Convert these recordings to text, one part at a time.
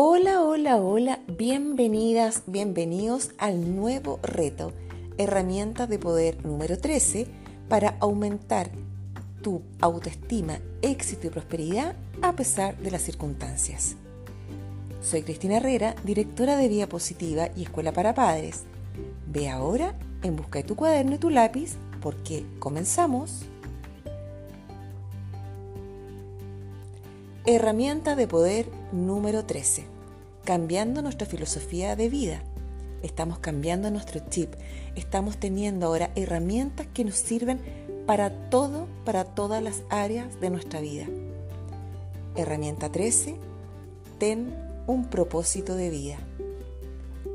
Hola, hola, hola, bienvenidas, bienvenidos al nuevo reto, herramientas de poder número 13 para aumentar tu autoestima, éxito y prosperidad a pesar de las circunstancias. Soy Cristina Herrera, directora de Vía Positiva y Escuela para Padres. Ve ahora en busca de tu cuaderno y tu lápiz porque comenzamos. Herramienta de poder número 13. Cambiando nuestra filosofía de vida. Estamos cambiando nuestro chip. Estamos teniendo ahora herramientas que nos sirven para todo, para todas las áreas de nuestra vida. Herramienta 13. Ten un propósito de vida.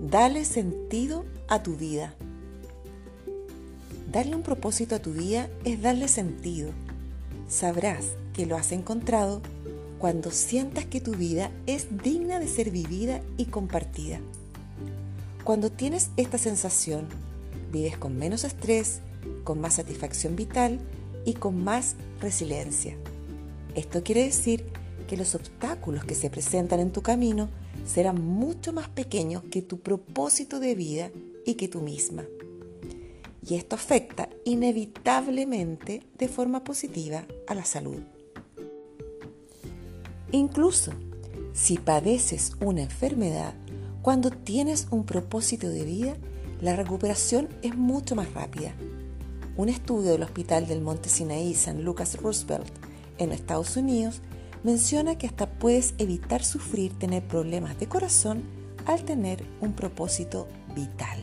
Dale sentido a tu vida. Darle un propósito a tu vida es darle sentido. Sabrás que lo has encontrado cuando sientas que tu vida es digna de ser vivida y compartida. Cuando tienes esta sensación, vives con menos estrés, con más satisfacción vital y con más resiliencia. Esto quiere decir que los obstáculos que se presentan en tu camino serán mucho más pequeños que tu propósito de vida y que tú misma. Y esto afecta inevitablemente de forma positiva a la salud. Incluso si padeces una enfermedad, cuando tienes un propósito de vida, la recuperación es mucho más rápida. Un estudio del Hospital del Monte Sinaí San Lucas Roosevelt en Estados Unidos menciona que hasta puedes evitar sufrir tener problemas de corazón al tener un propósito vital.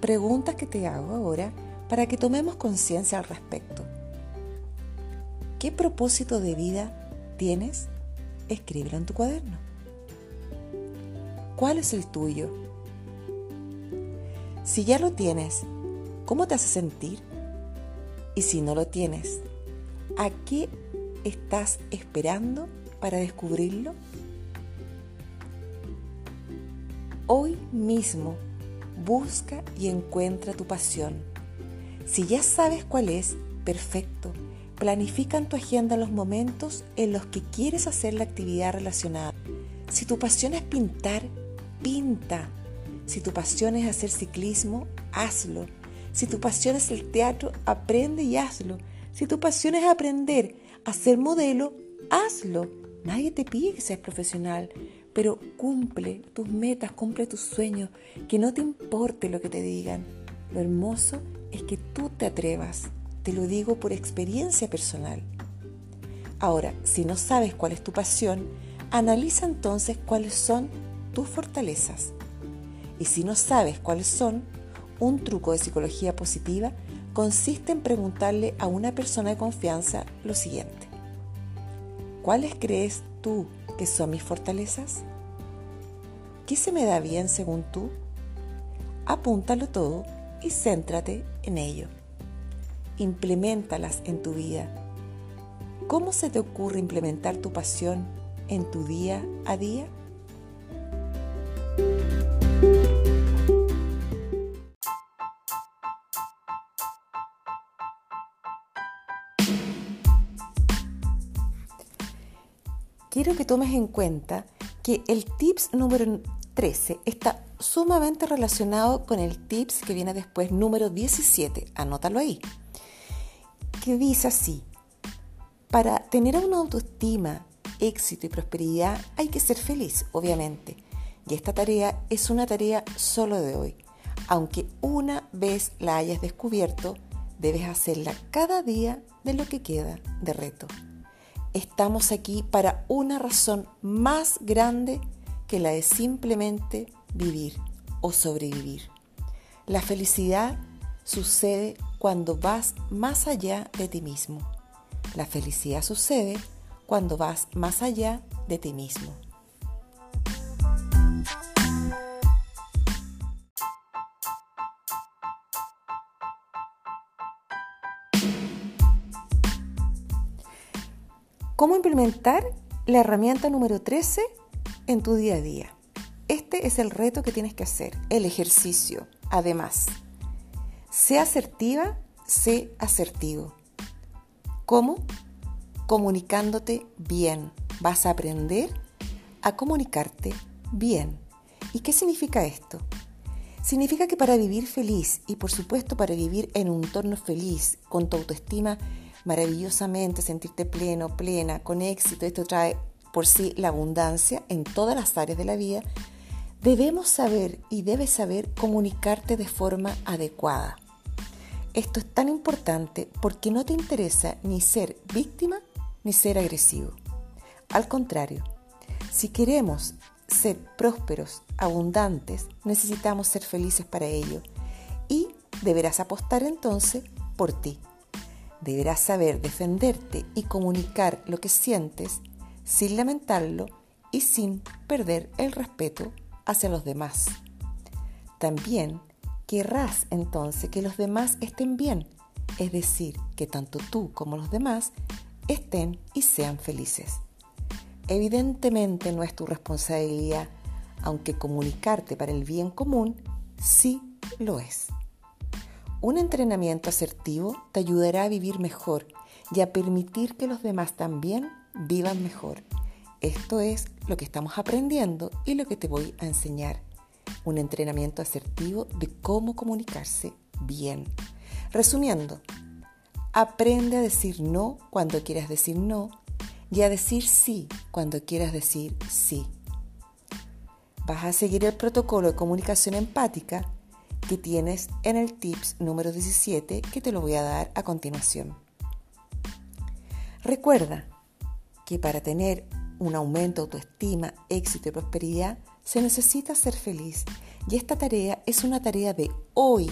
Preguntas que te hago ahora para que tomemos conciencia al respecto. ¿Qué propósito de vida tienes, escríbelo en tu cuaderno. ¿Cuál es el tuyo? Si ya lo tienes, ¿cómo te hace sentir? Y si no lo tienes, ¿a qué estás esperando para descubrirlo? Hoy mismo busca y encuentra tu pasión. Si ya sabes cuál es, perfecto. Planifica en tu agenda los momentos en los que quieres hacer la actividad relacionada. Si tu pasión es pintar, pinta. Si tu pasión es hacer ciclismo, hazlo. Si tu pasión es el teatro, aprende y hazlo. Si tu pasión es aprender a ser modelo, hazlo. Nadie te pide que seas profesional, pero cumple tus metas, cumple tus sueños, que no te importe lo que te digan. Lo hermoso es que tú te atrevas. Te lo digo por experiencia personal. Ahora, si no sabes cuál es tu pasión, analiza entonces cuáles son tus fortalezas. Y si no sabes cuáles son, un truco de psicología positiva consiste en preguntarle a una persona de confianza lo siguiente. ¿Cuáles crees tú que son mis fortalezas? ¿Qué se me da bien según tú? Apúntalo todo y céntrate en ello implementalas en tu vida. ¿Cómo se te ocurre implementar tu pasión en tu día a día? Quiero que tomes en cuenta que el tips número 13 está sumamente relacionado con el tips que viene después número 17. Anótalo ahí que dice así, para tener una autoestima, éxito y prosperidad hay que ser feliz, obviamente. Y esta tarea es una tarea solo de hoy. Aunque una vez la hayas descubierto, debes hacerla cada día de lo que queda de reto. Estamos aquí para una razón más grande que la de simplemente vivir o sobrevivir. La felicidad sucede cuando vas más allá de ti mismo. La felicidad sucede cuando vas más allá de ti mismo. ¿Cómo implementar la herramienta número 13 en tu día a día? Este es el reto que tienes que hacer, el ejercicio. Además, Sé asertiva, sé asertivo. ¿Cómo? Comunicándote bien. Vas a aprender a comunicarte bien. ¿Y qué significa esto? Significa que para vivir feliz y por supuesto para vivir en un entorno feliz, con tu autoestima maravillosamente, sentirte pleno, plena, con éxito, esto trae por sí la abundancia en todas las áreas de la vida, debemos saber y debes saber comunicarte de forma adecuada. Esto es tan importante porque no te interesa ni ser víctima ni ser agresivo. Al contrario, si queremos ser prósperos, abundantes, necesitamos ser felices para ello y deberás apostar entonces por ti. Deberás saber defenderte y comunicar lo que sientes sin lamentarlo y sin perder el respeto hacia los demás. También querrás entonces que los demás estén bien, es decir, que tanto tú como los demás estén y sean felices. Evidentemente no es tu responsabilidad, aunque comunicarte para el bien común sí lo es. Un entrenamiento asertivo te ayudará a vivir mejor y a permitir que los demás también vivan mejor. Esto es lo que estamos aprendiendo y lo que te voy a enseñar. Un entrenamiento asertivo de cómo comunicarse bien. Resumiendo, aprende a decir no cuando quieras decir no y a decir sí cuando quieras decir sí. Vas a seguir el protocolo de comunicación empática que tienes en el tips número 17 que te lo voy a dar a continuación. Recuerda que para tener un aumento de autoestima, éxito y prosperidad se necesita ser feliz y esta tarea es una tarea de hoy.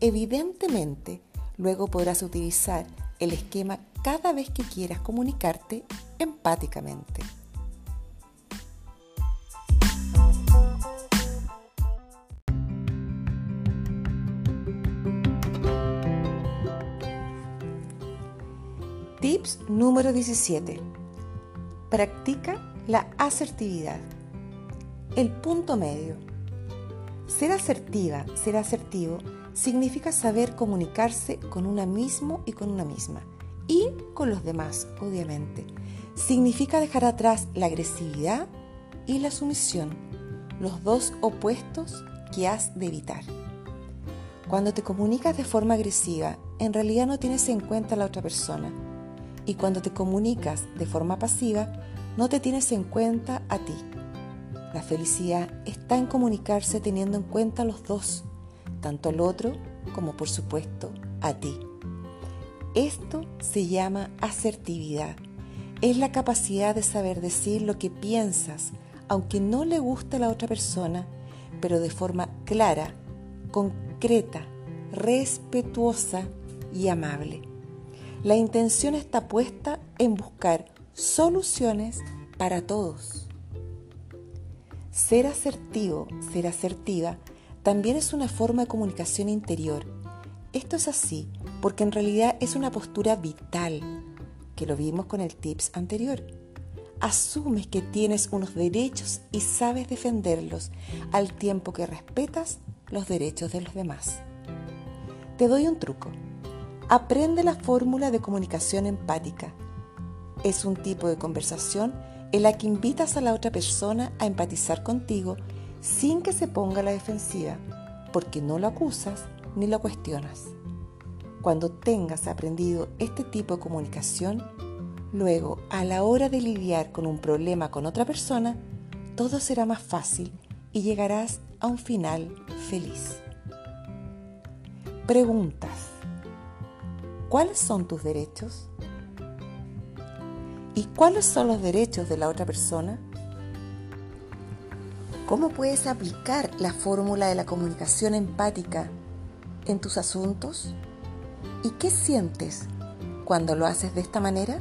Evidentemente, luego podrás utilizar el esquema cada vez que quieras comunicarte empáticamente. Tips número 17. Practica la asertividad. El punto medio. Ser asertiva, ser asertivo, significa saber comunicarse con una mismo y con una misma. Y con los demás, obviamente. Significa dejar atrás la agresividad y la sumisión, los dos opuestos que has de evitar. Cuando te comunicas de forma agresiva, en realidad no tienes en cuenta a la otra persona y cuando te comunicas de forma pasiva, no te tienes en cuenta a ti. La felicidad está en comunicarse teniendo en cuenta a los dos, tanto al otro como por supuesto a ti. Esto se llama asertividad. Es la capacidad de saber decir lo que piensas, aunque no le guste a la otra persona, pero de forma clara, concreta, respetuosa y amable. La intención está puesta en buscar soluciones para todos. Ser asertivo, ser asertiva, también es una forma de comunicación interior. Esto es así porque en realidad es una postura vital, que lo vimos con el tips anterior. Asumes que tienes unos derechos y sabes defenderlos al tiempo que respetas los derechos de los demás. Te doy un truco. Aprende la fórmula de comunicación empática. Es un tipo de conversación en la que invitas a la otra persona a empatizar contigo sin que se ponga la defensiva, porque no lo acusas ni lo cuestionas. Cuando tengas aprendido este tipo de comunicación, luego a la hora de lidiar con un problema con otra persona, todo será más fácil y llegarás a un final feliz. Preguntas. ¿Cuáles son tus derechos? ¿Y cuáles son los derechos de la otra persona? ¿Cómo puedes aplicar la fórmula de la comunicación empática en tus asuntos? ¿Y qué sientes cuando lo haces de esta manera?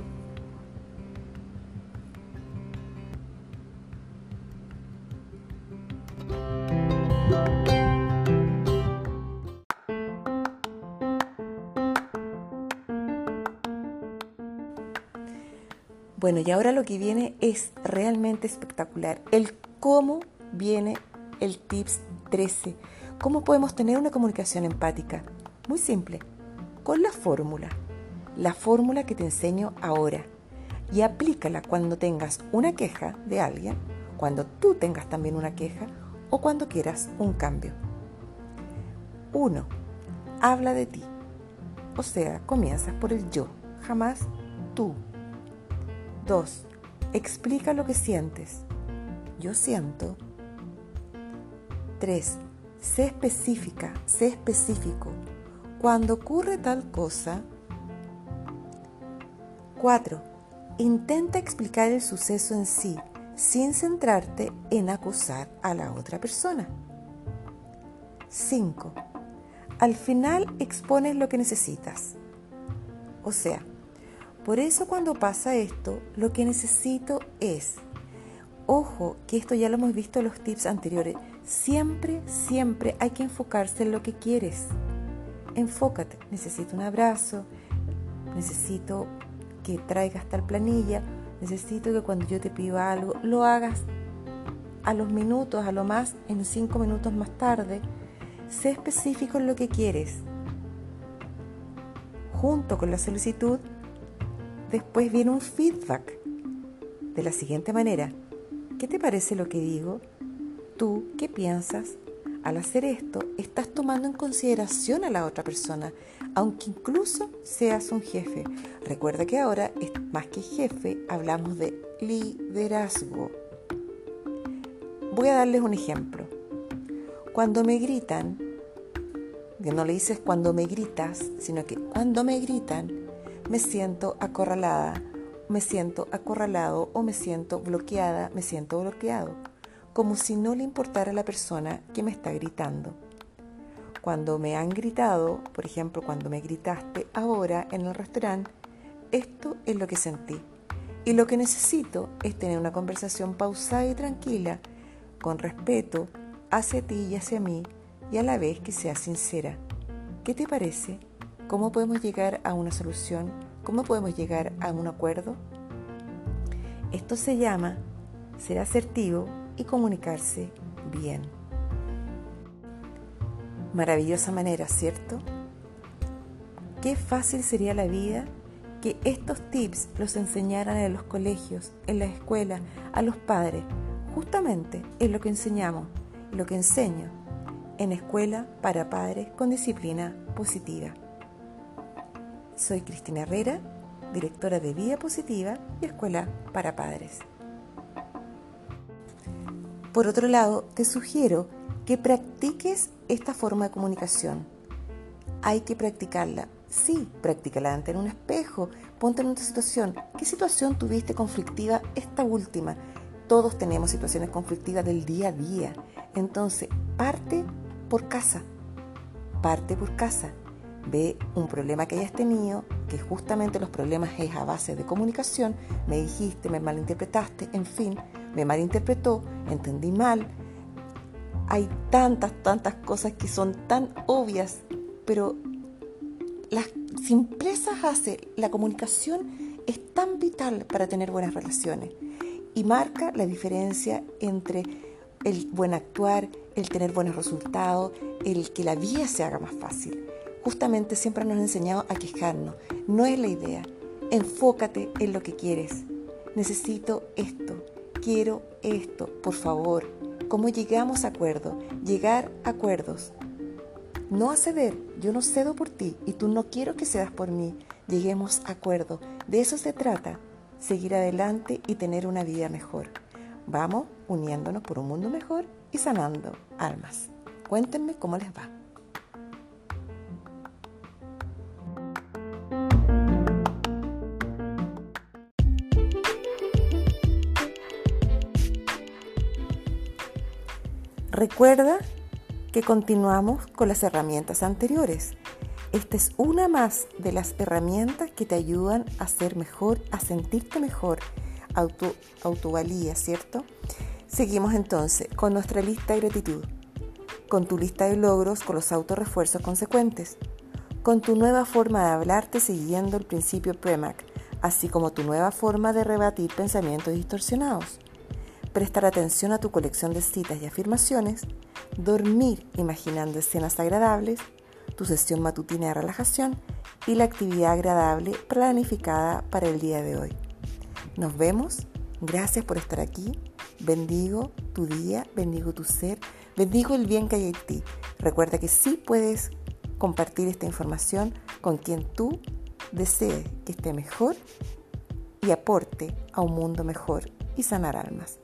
Bueno, y ahora lo que viene es realmente espectacular. El cómo viene el tips 13. ¿Cómo podemos tener una comunicación empática? Muy simple, con la fórmula. La fórmula que te enseño ahora. Y aplícala cuando tengas una queja de alguien, cuando tú tengas también una queja o cuando quieras un cambio. 1. Habla de ti. O sea, comienzas por el yo, jamás tú. 2. Explica lo que sientes. Yo siento. 3. Sé específica, sé específico. Cuando ocurre tal cosa. 4. Intenta explicar el suceso en sí, sin centrarte en acusar a la otra persona. 5. Al final expones lo que necesitas. O sea, por eso cuando pasa esto, lo que necesito es, ojo, que esto ya lo hemos visto en los tips anteriores, siempre, siempre hay que enfocarse en lo que quieres. Enfócate, necesito un abrazo, necesito que traigas tal planilla, necesito que cuando yo te pido algo, lo hagas a los minutos, a lo más en cinco minutos más tarde. Sé específico en lo que quieres. Junto con la solicitud, después viene un feedback de la siguiente manera. ¿Qué te parece lo que digo? ¿Tú qué piensas? Al hacer esto, estás tomando en consideración a la otra persona, aunque incluso seas un jefe. Recuerda que ahora, más que jefe, hablamos de liderazgo. Voy a darles un ejemplo. Cuando me gritan, que no le dices cuando me gritas, sino que cuando me gritan, me siento acorralada, me siento acorralado o me siento bloqueada, me siento bloqueado, como si no le importara a la persona que me está gritando. Cuando me han gritado, por ejemplo, cuando me gritaste ahora en el restaurante, esto es lo que sentí. Y lo que necesito es tener una conversación pausada y tranquila, con respeto hacia ti y hacia mí, y a la vez que sea sincera. ¿Qué te parece? ¿Cómo podemos llegar a una solución? ¿Cómo podemos llegar a un acuerdo? Esto se llama ser asertivo y comunicarse bien. Maravillosa manera, ¿cierto? Qué fácil sería la vida que estos tips los enseñaran en los colegios, en la escuela, a los padres. Justamente es lo que enseñamos, lo que enseño en escuela para padres con disciplina positiva. Soy Cristina Herrera, directora de Vida Positiva y Escuela para Padres. Por otro lado, te sugiero que practiques esta forma de comunicación. Hay que practicarla. Sí, practícala ante un espejo, ponte en una situación. ¿Qué situación tuviste conflictiva esta última? Todos tenemos situaciones conflictivas del día a día. Entonces, parte por casa. Parte por casa ve un problema que hayas tenido, que justamente los problemas es a base de comunicación, me dijiste, me malinterpretaste, en fin, me malinterpretó, entendí mal. Hay tantas, tantas cosas que son tan obvias, pero las simplezas hace, la comunicación es tan vital para tener buenas relaciones y marca la diferencia entre el buen actuar, el tener buenos resultados, el que la vida se haga más fácil justamente siempre nos han enseñado a quejarnos. No es la idea. Enfócate en lo que quieres. Necesito esto. Quiero esto. Por favor. ¿Cómo llegamos a acuerdo? Llegar a acuerdos. No a ceder. Yo no cedo por ti y tú no quiero que cedas por mí. Lleguemos a acuerdo. De eso se trata. Seguir adelante y tener una vida mejor. Vamos uniéndonos por un mundo mejor y sanando almas. Cuéntenme cómo les va. Recuerda que continuamos con las herramientas anteriores. Esta es una más de las herramientas que te ayudan a ser mejor, a sentirte mejor, auto, autovalía, ¿cierto? Seguimos entonces con nuestra lista de gratitud, con tu lista de logros, con los autorrefuerzos consecuentes, con tu nueva forma de hablarte siguiendo el principio PREMAC, así como tu nueva forma de rebatir pensamientos distorsionados prestar atención a tu colección de citas y afirmaciones, dormir imaginando escenas agradables, tu sesión matutina de relajación y la actividad agradable planificada para el día de hoy. Nos vemos, gracias por estar aquí bendigo tu día, bendigo tu ser, bendigo el bien que hay en ti. Recuerda que sí puedes compartir esta información con quien tú desees que esté mejor y aporte a un mundo mejor y sanar almas.